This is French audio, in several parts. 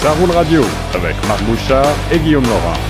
Ça roule radio avec Marc Bouchard et Guillaume Laurent.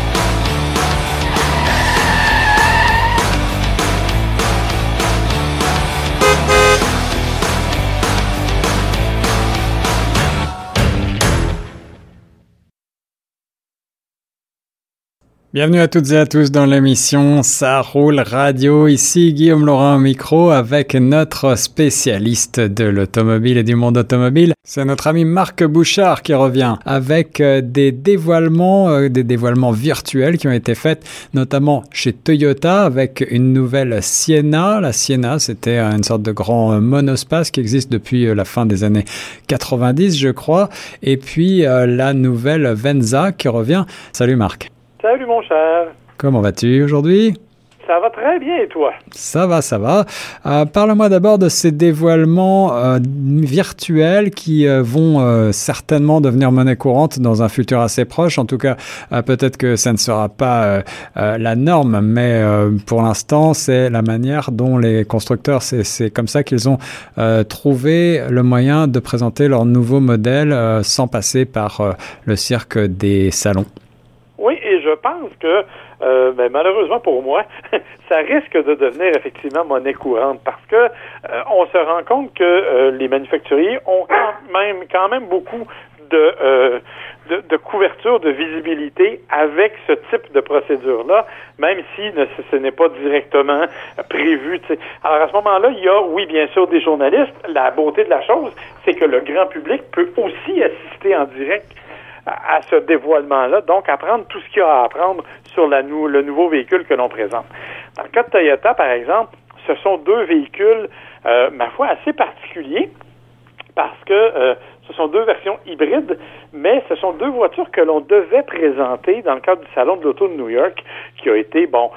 Bienvenue à toutes et à tous dans l'émission Ça roule radio. Ici Guillaume Laurent au micro avec notre spécialiste de l'automobile et du monde automobile. C'est notre ami Marc Bouchard qui revient avec euh, des dévoilements, euh, des dévoilements virtuels qui ont été faits notamment chez Toyota avec une nouvelle Sienna. La Sienna, c'était une sorte de grand monospace qui existe depuis euh, la fin des années 90, je crois. Et puis la nouvelle Venza qui revient. Salut Marc. Salut mon cher. Comment vas-tu aujourd'hui? Ça va très bien et toi? Ça va, ça va. Euh, parle-moi d'abord de ces dévoilements euh, virtuels qui euh, vont certainement devenir monnaie courante dans un futur assez proche. En tout cas, peut-être que ça ne sera pas la norme, mais pour l'instant, c'est la manière dont les constructeurs, c'est comme ça qu'ils ont trouvé le moyen de présenter leur nouveau modèle sans passer par le cirque des salons je pense que euh, ben, malheureusement pour moi, ça risque de devenir effectivement monnaie courante parce que euh, on se rend compte que euh, les manufacturiers ont quand même quand même beaucoup de, de, couverture, de visibilité avec ce type de procédure-là, même si ce, n'est pas directement prévu. Alors à ce moment-là, il y a, oui, bien sûr, des journalistes. La beauté de la chose, c'est que le grand public peut aussi assister en direct à, ce dévoilement-là, donc apprendre tout ce qu'il y a à apprendre sur la le nouveau véhicule que l'on présente. Dans le cas de Toyota, par exemple, ce sont deux véhicules, euh, ma foi, assez particuliers parce que euh, ce sont deux versions hybrides, mais ce sont deux voitures que l'on devait présenter dans le cadre du Salon de l'Auto de New York, qui a été, bon,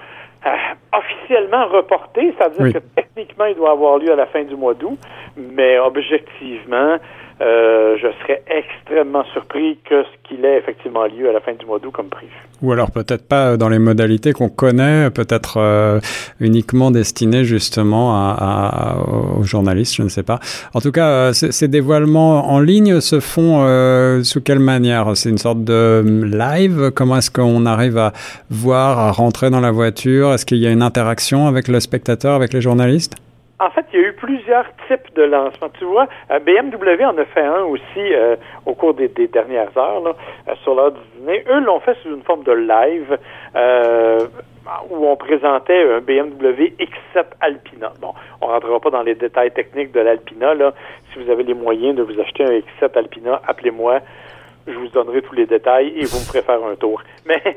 euh, officiellement reporté, c'est-à-dire que techniquement, il doit avoir lieu à la fin du mois d'août, mais objectivement, euh, je serais extrêmement surpris que ce qu'il ait effectivement lieu à la fin du mois d'août comme prévu. Ou alors peut-être pas dans les modalités qu'on connaît, peut-être euh, uniquement destiné justement aux journalistes, je ne sais pas. En tout cas, euh, ces dévoilements en ligne se font sous quelle manière? C'est une sorte de live? Comment est-ce qu'on arrive à voir, à rentrer dans la voiture? Est-ce qu'il y a une interaction avec le spectateur, avec les journalistes? En fait, il y a eu plusieurs types de lancements. Tu vois, euh, BMW en a fait un aussi euh, au cours des, dernières heures là, euh, sur l'heure du dîner. Eux l'ont fait sous une forme de live où on présentait un BMW X7 Alpina. Bon, on rentrera pas dans les détails techniques de l'Alpina. Là. Si vous avez les moyens de vous acheter un X7 Alpina, appelez-moi je vous donnerai tous les détails et vous me ferez faire un tour. Mais,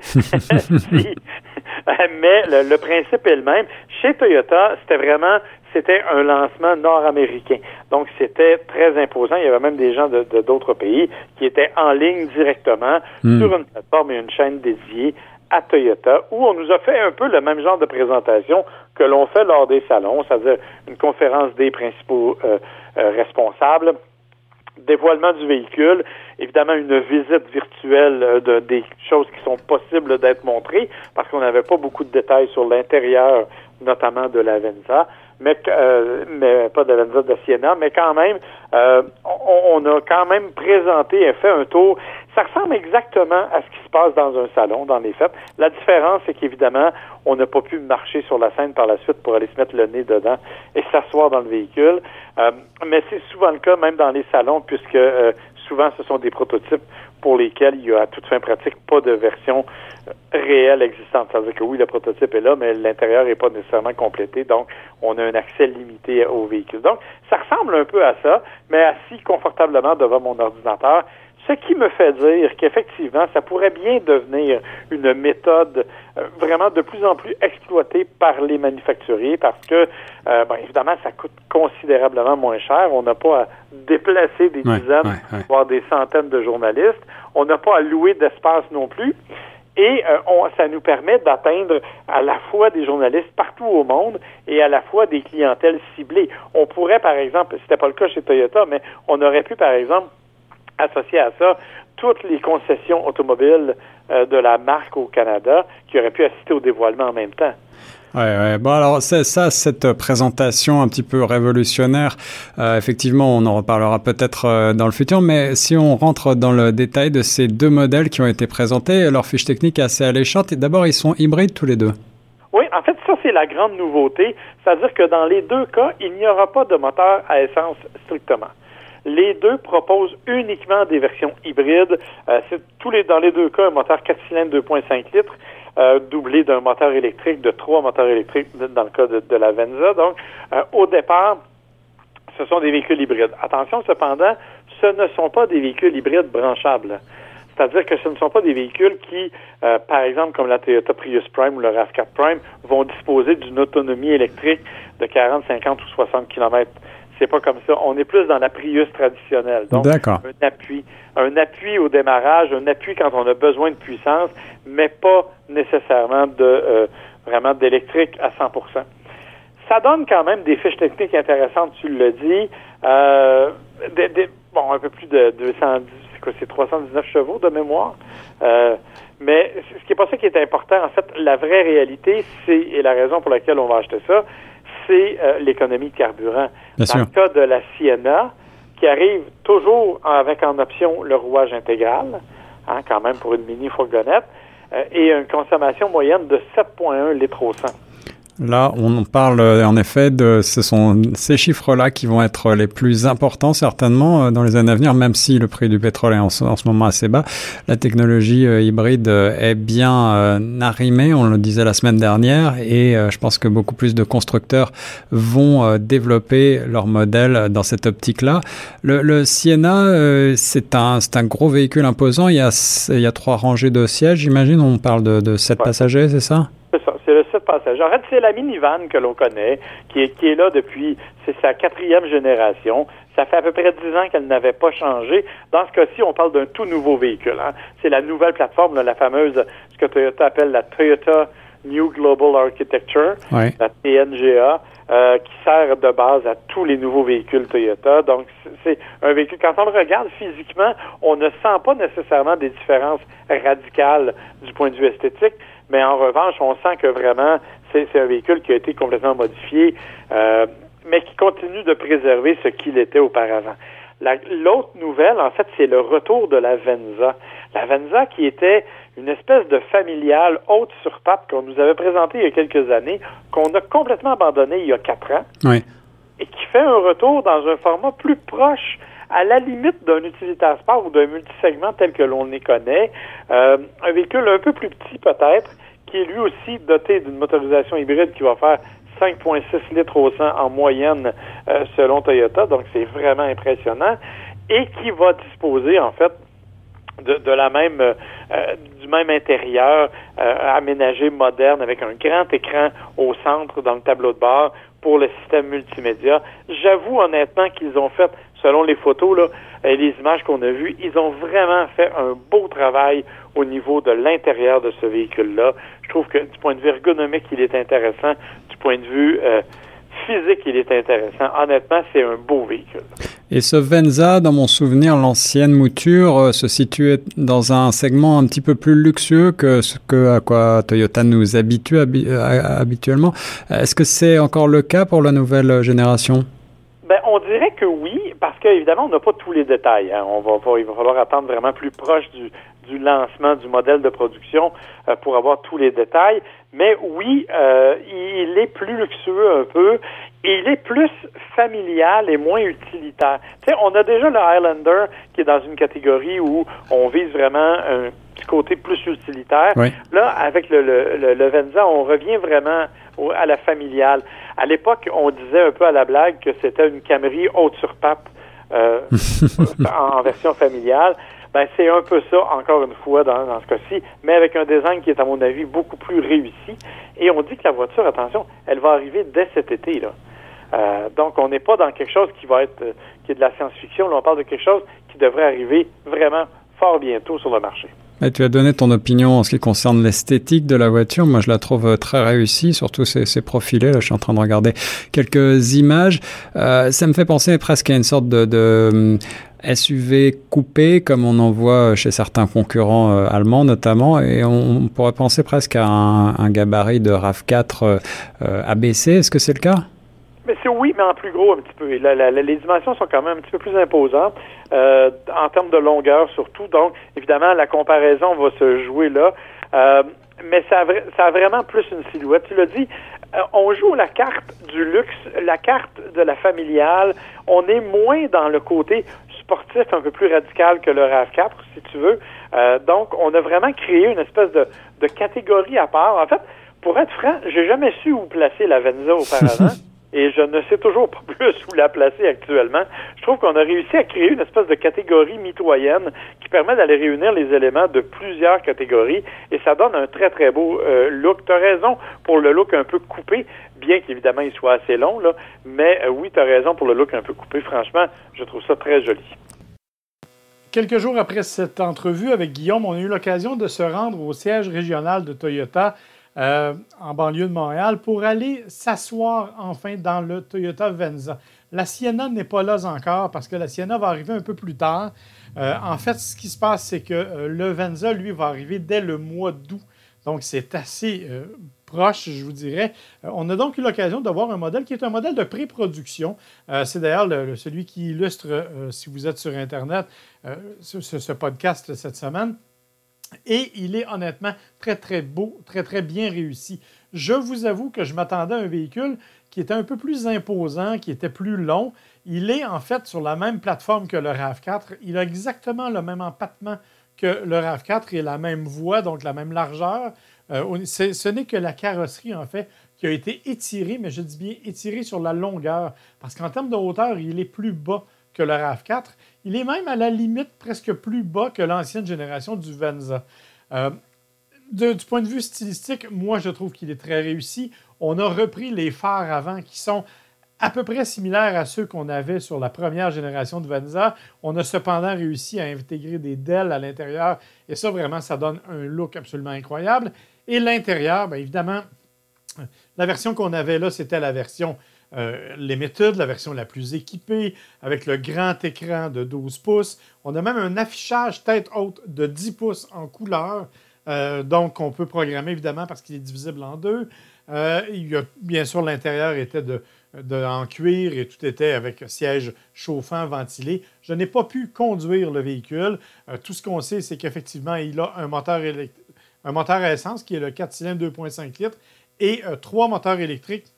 mais le, principe est le même. Chez Toyota, c'était vraiment c'était un lancement nord-américain. Donc, c'était très imposant. Il y avait même des gens de, d'autres pays qui étaient en ligne directement hmm. sur une plateforme et une chaîne dédiée à Toyota, où on nous a fait un peu le même genre de présentation que l'on fait lors des salons, c'est-à-dire une conférence des principaux euh, euh, responsables, dévoilement du véhicule, évidemment une visite virtuelle euh, de, des choses qui sont possibles d'être montrées, parce qu'on n'avait pas beaucoup de détails sur l'intérieur, notamment de la Venza mais, euh, mais pas de la de Siena, mais quand même, euh, on, a quand même présenté et fait un tour. Ça ressemble exactement à ce qui se passe dans un salon, dans les fêtes. La différence, c'est qu'évidemment, on n'a pas pu marcher sur la scène par la suite pour aller se mettre le nez dedans et s'asseoir dans le véhicule. Euh, mais c'est souvent le cas, même dans les salons, puisque souvent ce sont des prototypes pour lesquels il y a à toute fin pratique pas de version réelle existante. C'est-à-dire que oui, le prototype est là, mais l'intérieur n'est pas nécessairement complété, donc on a un accès limité au véhicule. Donc, ça ressemble un peu à ça, mais assis confortablement devant mon ordinateur, ce qui me fait dire qu'effectivement, ça pourrait bien devenir une méthode euh, vraiment de plus en plus exploitée par les manufacturiers parce que, euh, évidemment, ça coûte considérablement moins cher. On n'a pas à déplacer des dizaines, voire des centaines de journalistes. On n'a pas à louer d'espace non plus. Et euh, on, ça nous permet d'atteindre à la fois des journalistes partout au monde et à la fois des clientèles ciblées. On pourrait, par exemple, c'était pas le cas chez Toyota, mais on aurait pu, par exemple, associer à ça toutes les concessions automobiles euh, de la marque au Canada qui auraient pu assister au dévoilement en même temps. Ouais, ouais. Bon, alors, c'est ça, cette présentation un petit peu révolutionnaire, euh, effectivement, on en reparlera peut-être euh, dans le futur, mais si on rentre dans le détail de ces deux modèles qui ont été présentés, leur fiche technique est assez alléchante. Et d'abord, ils sont hybrides tous les deux. Oui, en fait, ça, c'est la grande nouveauté. C'est-à-dire que dans les deux cas, il n'y aura pas de moteur à essence strictement. Les deux proposent uniquement des versions hybrides. Euh, c'est tous les, dans les deux cas, un moteur 4 cylindres 2.5 litres euh, doublé d'un moteur électrique, de trois moteurs électriques dans le cas de, la Venza. Donc, euh, au départ, ce sont des véhicules hybrides. Attention, cependant, ce ne sont pas des véhicules hybrides branchables. C'est-à-dire que ce ne sont pas des véhicules qui, euh, par exemple, comme la Toyota Prius Prime ou le RAV4 Prime, vont disposer d'une autonomie électrique de 40, 50 ou 60 km. C'est pas comme ça. On est plus dans la Prius traditionnelle. Donc, un appui. Un appui au démarrage, un appui quand on a besoin de puissance, mais pas nécessairement de euh, vraiment d'électrique à 100% Ça donne quand même des fiches techniques intéressantes, tu le dis. Euh, bon, un peu plus de 210, c'est quoi, c'est 319 chevaux de mémoire. Euh, mais ce qui est pas ça qui est important. En fait, la vraie réalité, c'est, et la raison pour laquelle on va acheter ça, c'est euh, l'économie de carburant. Dans le cas de la Sienna, qui arrive toujours avec en option le rouage intégral, hein, quand même pour une mini fourgonnette, euh, et une consommation moyenne de 7,1 litres au 100. Là, on parle euh, en effet de ce sont ces chiffres-là qui vont être les plus importants certainement euh, dans les années à venir, même si le prix du pétrole est en ce, moment assez bas. La technologie euh, hybride est bien arrimée, on le disait la semaine dernière, et je pense que beaucoup plus de constructeurs vont développer leur modèle dans cette optique-là. Le, Sienna, c'est un, c'est un gros véhicule imposant. Il y a, il y a trois rangées de sièges, j'imagine. On parle de, de sept passagers, c'est ça? c'est le 7 passagers. En fait, c'est la minivan que l'on connaît, qui est, qui est là depuis, c'est sa quatrième génération. Ça fait à peu près dix ans qu'elle n'avait pas changé. Dans ce cas-ci, on parle d'un tout nouveau véhicule. Hein. C'est la nouvelle plateforme, la fameuse, ce que Toyota appelle la Toyota New Global Architecture, la TNGA, euh, qui sert de base à tous les nouveaux véhicules Toyota. Donc, c'est un véhicule, quand on le regarde physiquement, on ne sent pas nécessairement des différences radicales du point de vue esthétique, mais en revanche, on sent que vraiment, c'est un véhicule qui a été complètement modifié, euh, mais qui continue de préserver ce qu'il était auparavant. L'autre nouvelle, en fait, c'est le retour de la Venza. La Venza qui était une espèce de familiale haute sur pape qu'on nous avait présentée il y a quelques années, qu'on a complètement abandonné il y a quatre ans, et qui fait un retour dans un format plus proche à la limite d'un utilitaire sport ou d'un multisegment tel que l'on les connaît, euh, un véhicule un peu plus petit peut-être, qui est lui aussi doté d'une motorisation hybride qui va faire 5,6 litres au 100 en moyenne euh, selon Toyota, donc c'est vraiment impressionnant, et qui va disposer en fait de, la même euh, du même intérieur aménagé moderne avec un grand écran au centre dans le tableau de bord pour le système multimédia. J'avoue honnêtement qu'ils ont fait selon les photos là, et les images qu'on a vues, ils ont vraiment fait un beau travail au niveau de l'intérieur de ce véhicule-là. Je trouve que du point de vue ergonomique, il est intéressant. Du point de vue euh, physique, il est intéressant. Honnêtement, c'est un beau véhicule. Et ce Venza, dans mon souvenir, l'ancienne mouture euh, se situait dans un segment un petit peu plus luxueux que ce que à quoi Toyota nous habitue euh, habituellement. Est-ce que c'est encore le cas pour la nouvelle génération? Ben, on dirait que oui, parce qu'évidemment, on n'a pas tous les détails. Hein. On va, il va falloir attendre vraiment plus proche du, du lancement du modèle de production euh, pour avoir tous les détails. Mais oui, euh, il est plus luxueux un peu et il est plus familial et moins utilitaire. Tu sais, on a déjà le Highlander qui est dans une catégorie où on vise vraiment un petit côté plus utilitaire. Là, avec le, le, le Venza, on revient vraiment à la familiale. À l'époque, on disait un peu à la blague que c'était une Camry haute sur pape euh, en, version familiale. Ben, c'est un peu ça, encore une fois, dans, dans ce cas-ci, mais avec un design qui est, à mon avis, beaucoup plus réussi. Et on dit que la voiture, attention, elle va arriver dès cet été. Là. Euh, donc, on n'est pas dans quelque chose qui va être euh, qui est de la science-fiction. Là, on parle de quelque chose qui devrait arriver vraiment fort bientôt sur le marché tu as donné ton opinion en ce qui concerne l'esthétique de la voiture. Moi, je la trouve euh, très réussie, surtout ces, profilés. Là, je suis en train de regarder quelques images. Euh, ça me fait penser presque à une sorte de, de SUV coupé, comme on en voit chez certains concurrents allemands notamment, et on, pourrait penser presque à un, gabarit de RAV4 ABC. Est-ce que c'est le cas? Mais c'est oui, mais en plus gros un petit peu. les dimensions sont quand même un petit peu plus imposantes euh, en termes de longueur surtout. Donc, évidemment, la comparaison va se jouer là. Euh, mais ça a, vraiment plus une silhouette. Tu l'as dit, euh, on joue la carte du luxe, la carte de la familiale. On est moins dans le côté sportif un peu plus radical que le RAV4, si tu veux. donc, on a vraiment créé une espèce de, de catégorie à part. En fait, pour être franc, j'ai jamais su où placer la Venza auparavant. et je ne sais toujours pas plus où la placer actuellement. Je trouve qu'on a réussi à créer une espèce de catégorie mitoyenne qui permet d'aller réunir les éléments de plusieurs catégories et ça donne un très très beau euh, look. Tu as raison pour le look un peu coupé, bien qu'évidemment il soit assez long, mais euh, oui, tu raison pour le look un peu coupé. Franchement, je trouve ça très joli. Quelques jours après cette entrevue avec Guillaume, on a eu l'occasion de se rendre au siège régional de Toyota euh, en banlieue de Montréal pour aller s'asseoir enfin dans le Toyota Venza. La Sienna n'est pas là encore parce que la Sienna va arriver un peu plus tard. Euh, en fait, ce qui se passe, c'est que euh, le Venza, lui, va arriver dès le mois d'août. Donc, c'est assez proche, je vous dirais. on a donc eu l'occasion de voir un modèle qui est un modèle de pré-production. c'est d'ailleurs celui qui illustre, si vous êtes sur Internet, ce, podcast cette semaine. Et il est honnêtement très, très beau, très, très bien réussi. Je vous avoue que je m'attendais à un véhicule qui était un peu plus imposant, qui était plus long. Il est en fait sur la même plateforme que le RAV4. Il a exactement le même empattement que le RAV4 et la même voie, donc la même largeur. Euh, ce n'est que la carrosserie, en fait, qui a été étirée, mais je dis bien étirée sur la longueur, parce qu'en termes de hauteur, il est plus bas que le RAV4. Il est même à la limite presque plus bas que l'ancienne génération du Venza. Euh, du point de vue stylistique, moi, je trouve qu'il est très réussi. On a repris les phares avant qui sont à peu près similaires à ceux qu'on avait sur la première génération de Venza. On a cependant réussi à intégrer des DEL à l'intérieur et ça, vraiment, ça donne un look absolument incroyable. Et l'intérieur, bien évidemment, la version qu'on avait là, c'était la version euh, les méthodes, la version la plus équipée, avec le grand écran de 12 pouces. On a même un affichage tête haute de 10 pouces en couleur, euh, donc on peut programmer évidemment parce qu'il est divisible en deux. Euh, il y a, bien sûr, l'intérieur était de, en cuir et tout était avec siège chauffant, ventilé. Je n'ai pas pu conduire le véhicule. tout ce qu'on sait, c'est qu'effectivement, il a un moteur, un moteur à essence qui est le 4 cylindres 2,5 litres et trois moteurs électriques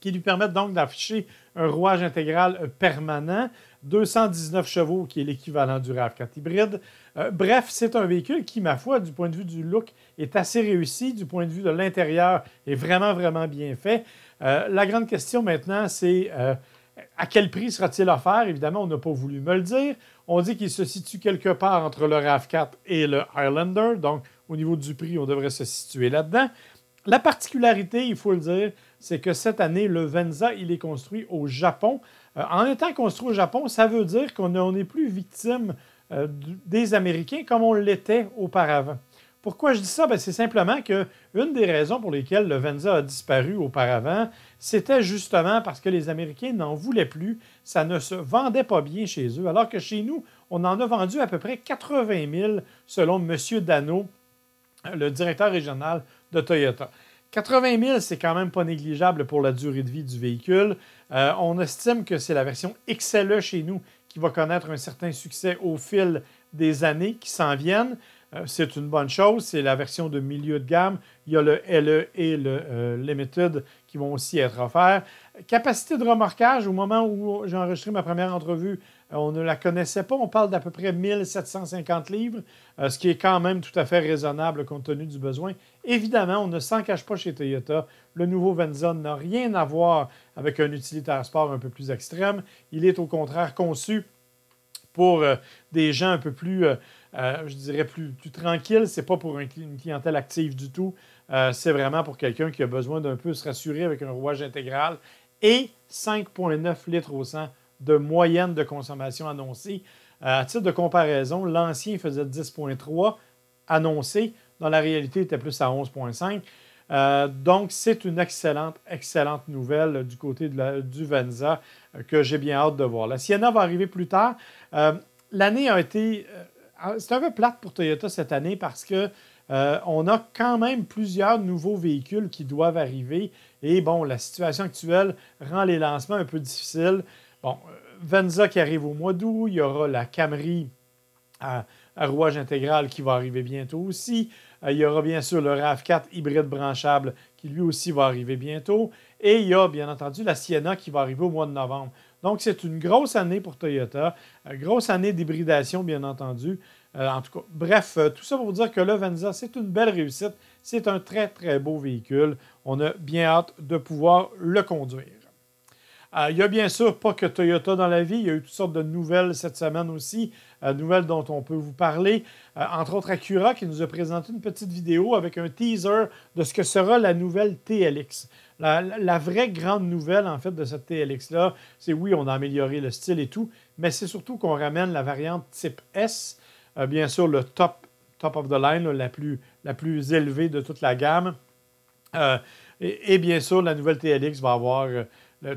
qui lui permettent donc d'afficher un rouage intégral permanent, 219 chevaux, qui est l'équivalent du RAV4 hybride. Euh, bref, c'est un véhicule qui, ma foi, du point de vue du look, est assez réussi, du point de vue de l'intérieur, est vraiment, vraiment bien fait. Euh, la grande question maintenant, c'est euh, à quel prix sera-t-il offert? Évidemment, on n'a pas voulu me le dire. On dit qu'il se situe quelque part entre le RAV4 et le Highlander, donc au niveau du prix, on devrait se situer là-dedans. La particularité, il faut le dire, c'est que cette année, le Venza, il est construit au Japon. Euh, en étant construit au Japon, ça veut dire qu'on n'est plus victime euh, des Américains comme on l'était auparavant. Pourquoi je dis ça? Ben, c'est simplement que une des raisons pour lesquelles le Venza a disparu auparavant, c'était justement parce que les Américains n'en voulaient plus. Ça ne se vendait pas bien chez eux, alors que chez nous, on en a vendu à peu près 80 000 selon M. Dano, le directeur régional de Toyota. 80 000, c'est quand même pas négligeable pour la durée de vie du véhicule. Euh, on estime que c'est la version XLE chez nous qui va connaître un certain succès au fil des années qui s'en viennent. Euh, c'est une bonne chose. C'est la version de milieu de gamme. Il y a le LE et le euh, Limited qui vont aussi être offerts. Capacité de remorquage, au moment où j'ai enregistré ma première entrevue, on ne la connaissait pas. On parle d'à peu près 1750 livres, euh, ce qui est quand même tout à fait raisonnable compte tenu du besoin. Évidemment, on ne s'en cache pas chez Toyota. Le nouveau Venza n'a rien à voir avec un utilitaire sport un peu plus extrême. Il est au contraire conçu pour euh, des gens un peu plus, je dirais, plus, plus tranquilles. Ce n'est pas pour une clientèle active du tout. c'est vraiment pour quelqu'un qui a besoin d'un peu se rassurer avec un rouage intégral et 5,9 litres au 100 de moyenne de consommation annoncée. Euh, à titre de comparaison, l'ancien faisait 10,3 annoncé. Dans la réalité, il était plus à 11,5. donc, c'est une excellente, excellente nouvelle du côté du Venza que j'ai bien hâte de voir. La Sienna va arriver plus tard. L'année a été... c'est un peu plate pour Toyota cette année parce que on a quand même plusieurs nouveaux véhicules qui doivent arriver. Et bon, la situation actuelle rend les lancements un peu difficiles. Bon, Venza qui arrive au mois d'août, il y aura la Camry à, rouage intégral qui va arriver bientôt aussi. Euh, il y aura bien sûr le RAV4 hybride branchable qui lui aussi va arriver bientôt. Et il y a bien entendu la Sienna qui va arriver au mois de novembre. Donc c'est une grosse année pour Toyota, euh, grosse année d'hybridation bien entendu. Euh, en tout cas, bref, tout ça pour vous dire que le Venza, c'est une belle réussite. C'est un très très beau véhicule. On a bien hâte de pouvoir le conduire. Euh, il y a bien sûr pas que Toyota dans la vie, il y a eu toutes sortes de nouvelles cette semaine aussi, euh, nouvelles dont on peut vous parler. Euh, entre autres, Acura qui nous a présenté une petite vidéo avec un teaser de ce que sera la nouvelle TLX. La, vraie grande nouvelle, en fait, de cette TLX-là, c'est oui, on a amélioré le style et tout, mais c'est surtout qu'on ramène la variante type S, bien sûr, le top, top of the line, la, plus, la plus élevée de toute la gamme. Et, et, bien sûr, la nouvelle TLX va avoir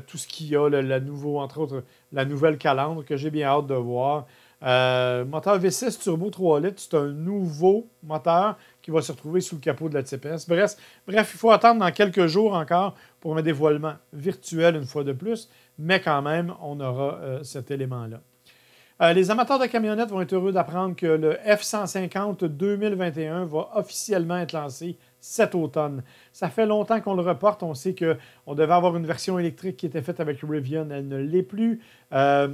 tout ce qu'il y a, le, nouveau, entre autres, la nouvelle calandre que j'ai bien hâte de voir. Euh, moteur V6 turbo 3 litres, c'est un nouveau moteur qui va se retrouver sous le capot de la TPS. Bref, bref, il faut attendre dans quelques jours encore pour un dévoilement virtuel une fois de plus, mais quand même, on aura euh, cet élément-là. Euh, les amateurs de camionnettes vont être heureux d'apprendre que le F-150 2021 va officiellement être lancé cet automne. Ça fait longtemps qu'on le reporte. On sait qu'on devait avoir une version électrique qui était faite avec Rivian. Elle ne l'est plus. Euh,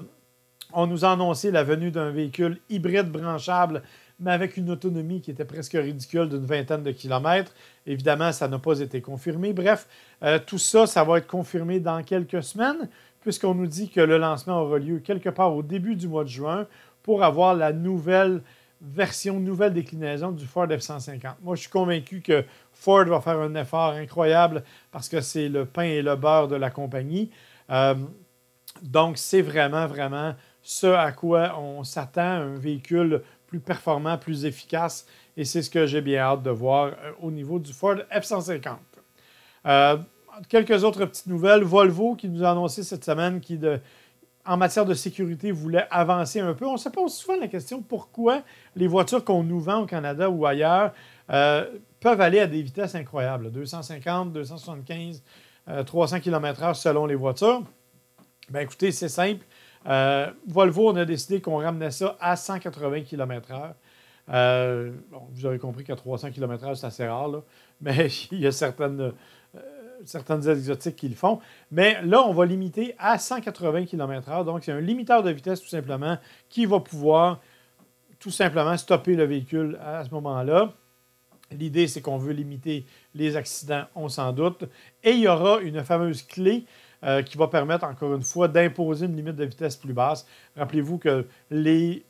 on nous a annoncé la venue d'un véhicule hybride branchable, mais avec une autonomie qui était presque ridicule d'une vingtaine de kilomètres. Évidemment, ça n'a pas été confirmé. Bref, euh, tout ça, ça va être confirmé dans quelques semaines, puisqu'on nous dit que le lancement aura lieu quelque part au début du mois de juin pour avoir la nouvelle version, nouvelle déclinaison du Ford F-150. Moi, je suis convaincu que Ford va faire un effort incroyable parce que c'est le pain et le beurre de la compagnie. Euh, donc, c'est vraiment, vraiment ce à quoi on s'attend, un véhicule plus performant, plus efficace. Et c'est ce que j'ai bien hâte de voir euh, au niveau du Ford F-150. Euh, quelques autres petites nouvelles. Volvo qui nous a annoncé cette semaine qu'il en matière de sécurité, voulait avancer un peu. On se pose souvent la question pourquoi les voitures qu'on nous vend au Canada ou ailleurs euh, peuvent aller à des vitesses incroyables, 250, 275, 300 km/h selon les voitures. Bien, écoutez, c'est simple. Euh, Volvo, on a décidé qu'on ramenait ça à 180 km/h. vous avez compris qu'à 300 km/h, c'est assez rare, mais il y a certaines certaines exotiques qui le font. Mais là, on va limiter à 180 km/h. Donc, c'est un limiteur de vitesse tout simplement qui va pouvoir tout simplement stopper le véhicule à ce moment-là. L'idée, c'est qu'on veut limiter les accidents, on s'en doute. Et il y aura une fameuse clé euh, qui va permettre, encore une fois, d'imposer une limite de vitesse plus basse. Rappelez-vous que les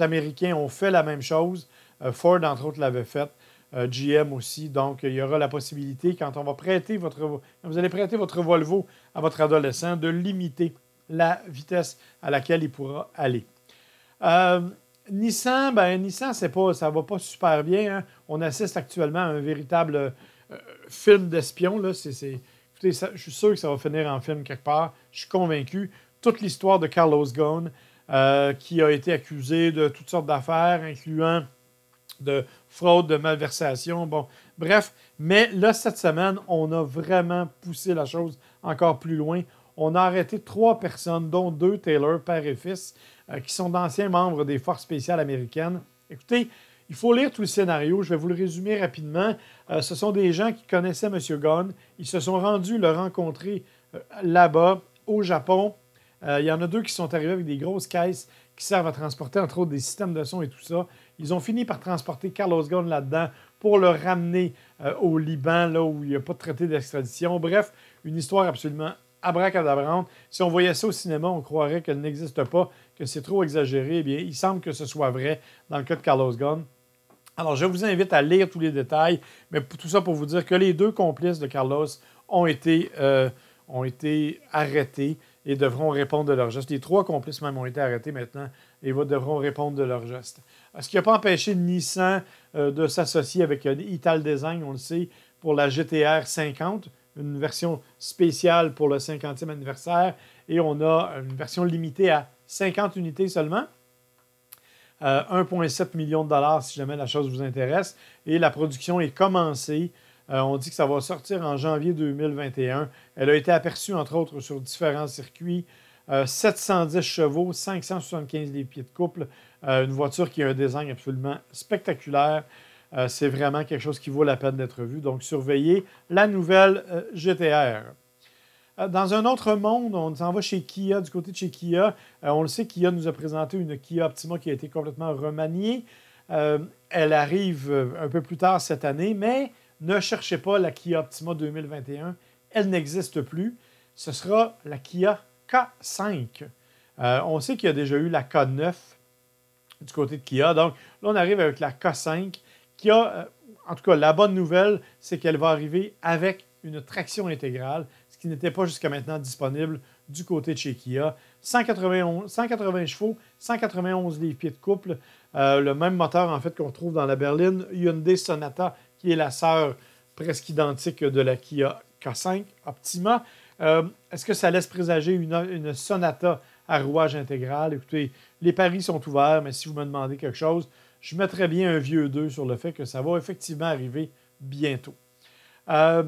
Américains ont fait la même chose. Euh, Ford, entre autres, l'avait fait. Euh, GM aussi. Donc, il y aura la possibilité, quand on va prêter votre, vous allez prêter votre Volvo à votre adolescent, de limiter la vitesse à laquelle il pourra aller. Euh, Nissan, ben, Nissan, c'est pas, ça va pas super bien. Hein. On assiste actuellement à un véritable euh, film d'espion. Écoutez, je suis sûr que ça va finir en film quelque part. Je suis convaincu. Toute l'histoire de Carlos Ghosn, qui a été accusé de toutes sortes d'affaires, incluant de fraude, de malversation. Bon, bref. Mais là, cette semaine, on a vraiment poussé la chose encore plus loin. On a arrêté trois personnes, dont deux Taylor, père et fils, euh, qui sont d'anciens membres des forces spéciales américaines. Écoutez, il faut lire tout le scénario. Je vais vous le résumer rapidement. Euh, ce sont des gens qui connaissaient M. Gunn. Ils se sont rendus le rencontrer euh, là-bas, au Japon. il y en a deux qui sont arrivés avec des grosses caisses qui servent à transporter, entre autres, des systèmes de son et tout ça. Ils ont fini par transporter Carlos Ghosn là-dedans pour le ramener euh, au Liban, là où il n'y a pas de traité d'extradition. Bref, une histoire absolument abracadabrante. Si on voyait ça au cinéma, on croirait qu'elle n'existe pas, que c'est trop exagéré. Eh bien, il semble que ce soit vrai dans le cas de Carlos Ghosn. Alors, je vous invite à lire tous les détails, mais tout ça pour vous dire que les deux complices de Carlos ont été, euh, ont été arrêtés et devront répondre de leurs gestes. Les trois complices même ont été arrêtés maintenant et devront répondre de leurs gestes. Ce qui n'a pas empêché Nissan euh, de s'associer avec euh, Ital Design, on le sait, pour la GTR 50, une version spéciale pour le 50e anniversaire, et on a une version limitée à 50 unités seulement? 1,7 euh, million de dollars si jamais la chose vous intéresse. Et la production est commencée. On dit que ça va sortir en janvier 2021. Elle a été aperçue, entre autres, sur différents circuits. 710 euh, chevaux, 575 des pieds de couple. une voiture qui a un design absolument spectaculaire. c'est vraiment quelque chose qui vaut la peine d'être vu. Donc, surveillez la nouvelle GTR. Euh, dans un autre monde, on s'en va chez Kia, du côté de chez Kia. Euh, on le sait, Kia nous a présenté une Kia Optima qui a été complètement remaniée. Euh, elle arrive un peu plus tard cette année, mais ne cherchez pas la Kia Optima 2021. Elle n'existe plus. Ce sera la Kia K5. on sait qu'il y a déjà eu la K9 du côté de Kia. Donc là, on arrive avec la K5 qui a, en tout cas, la bonne nouvelle, c'est qu'elle va arriver avec une traction intégrale qui n'était pas jusqu'à maintenant disponible du côté de chez Kia. 191, 180 chevaux, 191 livres pieds de couple. Euh, le même moteur, en fait, qu'on trouve dans la berline Hyundai Sonata, qui est la sœur presque identique de la Kia K5 Optima. Euh, est-ce que ça laisse présager une, Sonata à rouage intégral? Écoutez, les paris sont ouverts, mais si vous me demandez quelque chose, je mettrais bien un vieux 2 sur le fait que ça va effectivement arriver bientôt. Euh,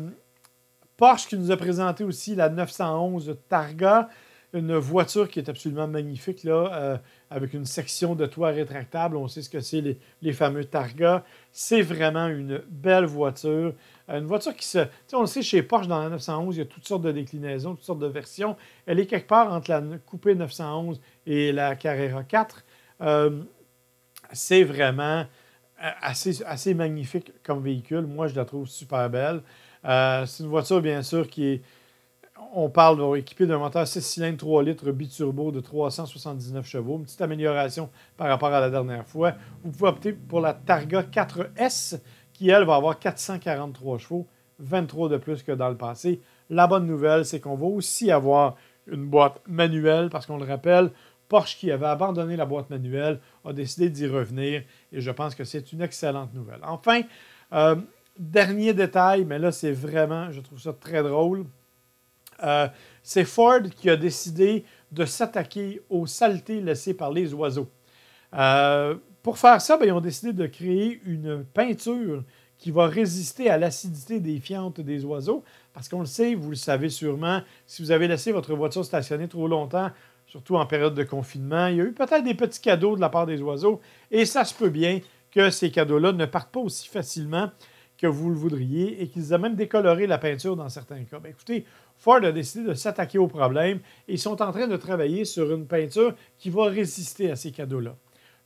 Porsche qui nous a présenté aussi la 911 Targa, une voiture qui est absolument magnifique, là, euh, avec une section de toit rétractable. On sait ce que c'est les, fameux Targa. C'est vraiment une belle voiture. Euh, une voiture qui se. On le sait, chez Porsche, dans la 911, il y a toutes sortes de déclinaisons, toutes sortes de versions. Elle est quelque part entre la coupée 911 et la Carrera 4. Euh, c'est vraiment assez, magnifique comme véhicule. Moi, je la trouve super belle. C'est une voiture, bien sûr, qui est. On parle équipée d'un moteur 6 cylindres 3 litres biturbo de 379 chevaux. Une petite amélioration par rapport à la dernière fois. Vous pouvez opter pour la Targa 4S, qui, elle, va avoir 443 chevaux, 23 de plus que dans le passé. La bonne nouvelle, c'est qu'on va aussi avoir une boîte manuelle, parce qu'on le rappelle, Porsche, qui avait abandonné la boîte manuelle, a décidé d'y revenir, et je pense que c'est une excellente nouvelle. Enfin, euh, Dernier détail, mais là, c'est vraiment, je trouve ça très drôle. Euh, c'est Ford qui a décidé de s'attaquer aux saletés laissées par les oiseaux. Euh, pour faire ça, ben, ils ont décidé de créer une peinture qui va résister à l'acidité des fientes des oiseaux. Parce qu'on le sait, vous le savez sûrement, si vous avez laissé votre voiture stationnée trop longtemps, surtout en période de confinement, il y a eu peut-être des petits cadeaux de la part des oiseaux. Et ça se peut bien que ces cadeaux-là ne partent pas aussi facilement que vous le voudriez et qu'ils aient même décoloré la peinture dans certains cas. Ben, écoutez, Ford a décidé de s'attaquer au problème et ils sont en train de travailler sur une peinture qui va résister à ces cadeaux-là.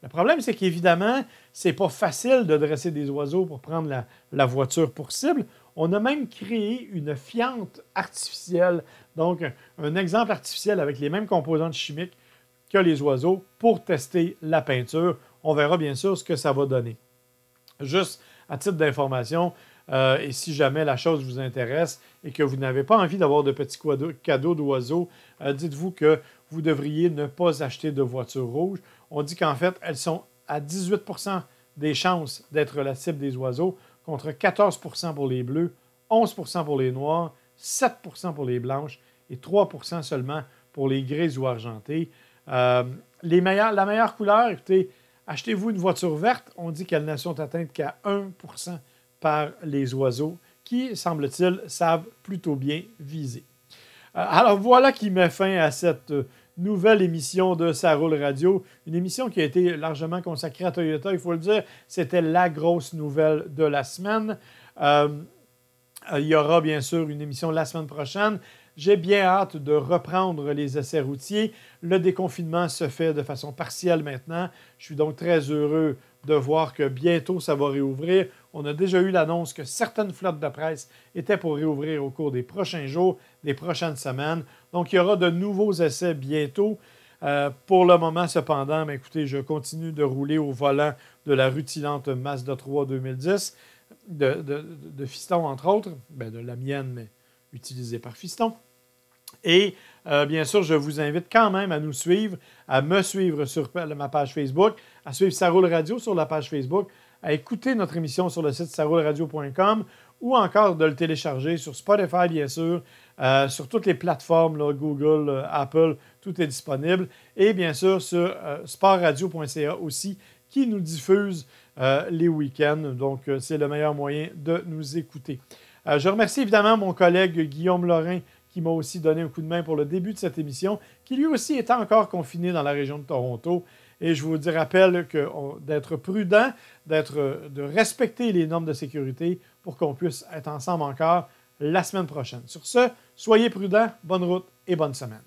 Le problème, c'est qu'évidemment, ce n'est pas facile de dresser des oiseaux pour prendre la, la, voiture pour cible. On a même créé une fiente artificielle, donc un exemple artificiel avec les mêmes composantes chimiques que les oiseaux pour tester la peinture. On verra bien sûr ce que ça va donner. Juste à titre d'information, euh, et si jamais la chose vous intéresse et que vous n'avez pas envie d'avoir de petits cadeaux d'oiseaux, euh, dites-vous que vous devriez ne pas acheter de voitures rouges. On dit qu'en fait, elles sont à 18% des chances d'être la cible des oiseaux, contre 14% pour les bleus, 11% pour les noirs, 7% pour les blanches et 3% seulement pour les grises ou argentées. Euh, la meilleure couleur, écoutez, Achetez-vous une voiture verte, on dit qu'elles ne sont atteintes qu'à 1 par les oiseaux qui, semble-t-il, savent plutôt bien viser. Euh, alors voilà qui met fin à cette nouvelle émission de Ça roule radio, une émission qui a été largement consacrée à Toyota, il faut le dire, c'était la grosse nouvelle de la semaine. Euh, il y aura bien sûr une émission la semaine prochaine. J'ai bien hâte de reprendre les essais routiers. Le déconfinement se fait de façon partielle maintenant. Je suis donc très heureux de voir que bientôt ça va réouvrir. On a déjà eu l'annonce que certaines flottes de presse étaient pour réouvrir au cours des prochains jours, des prochaines semaines. Donc il y aura de nouveaux essais bientôt. Euh, pour le moment, cependant, mais écoutez, je continue de rouler au volant de la rutilante Mazda 3 2010, de, de, Fiston entre autres, ben de la mienne, mais utilisée par Fiston. Et euh, bien sûr, je vous invite quand même à nous suivre, à me suivre sur ma page Facebook, à suivre Saroule Radio sur la page Facebook, à écouter notre émission sur le site sarouleradio.com ou encore de le télécharger sur Spotify, bien sûr, euh, sur toutes les plateformes, Google, euh, Apple, tout est disponible. Et bien sûr sur sportradio.ca aussi, qui nous diffuse les week-ends. Donc, c'est le meilleur moyen de nous écouter. je remercie évidemment mon collègue Guillaume Lorrain qui m'a aussi donné un coup de main pour le début de cette émission, qui lui aussi est encore confiné dans la région de Toronto. Et je vous rappelle d'être prudent, de respecter les normes de sécurité pour qu'on puisse être ensemble encore la semaine prochaine. Sur ce, soyez prudents, bonne route et bonne semaine.